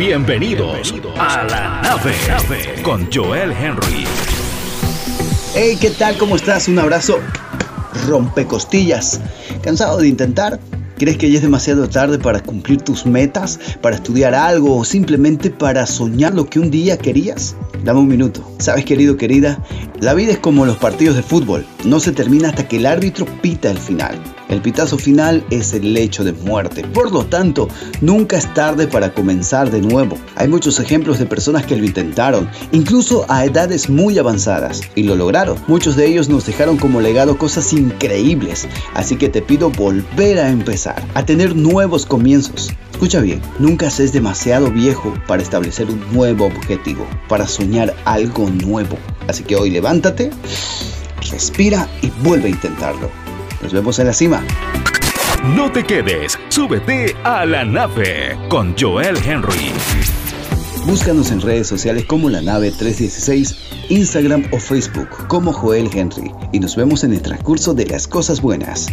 Bienvenidos a la nave con Joel Henry. Hey, ¿qué tal? ¿Cómo estás? Un abrazo rompecostillas. ¿Cansado de intentar? ¿Crees que ya es demasiado tarde para cumplir tus metas, para estudiar algo o simplemente para soñar lo que un día querías? Dame un minuto. Sabes, querido, querida, la vida es como los partidos de fútbol. No se termina hasta que el árbitro pita el final. El pitazo final es el hecho de muerte. Por lo tanto, nunca es tarde para comenzar de nuevo. Hay muchos ejemplos de personas que lo intentaron, incluso a edades muy avanzadas, y lo lograron. Muchos de ellos nos dejaron como legado cosas increíbles. Así que te pido volver a empezar, a tener nuevos comienzos. Escucha bien, nunca seas demasiado viejo para establecer un nuevo objetivo, para soñar algo nuevo. Así que hoy levántate, respira y vuelve a intentarlo. Nos vemos en la cima. No te quedes, súbete a la nave con Joel Henry. Búscanos en redes sociales como La Nave 316, Instagram o Facebook como Joel Henry y nos vemos en el transcurso de las cosas buenas.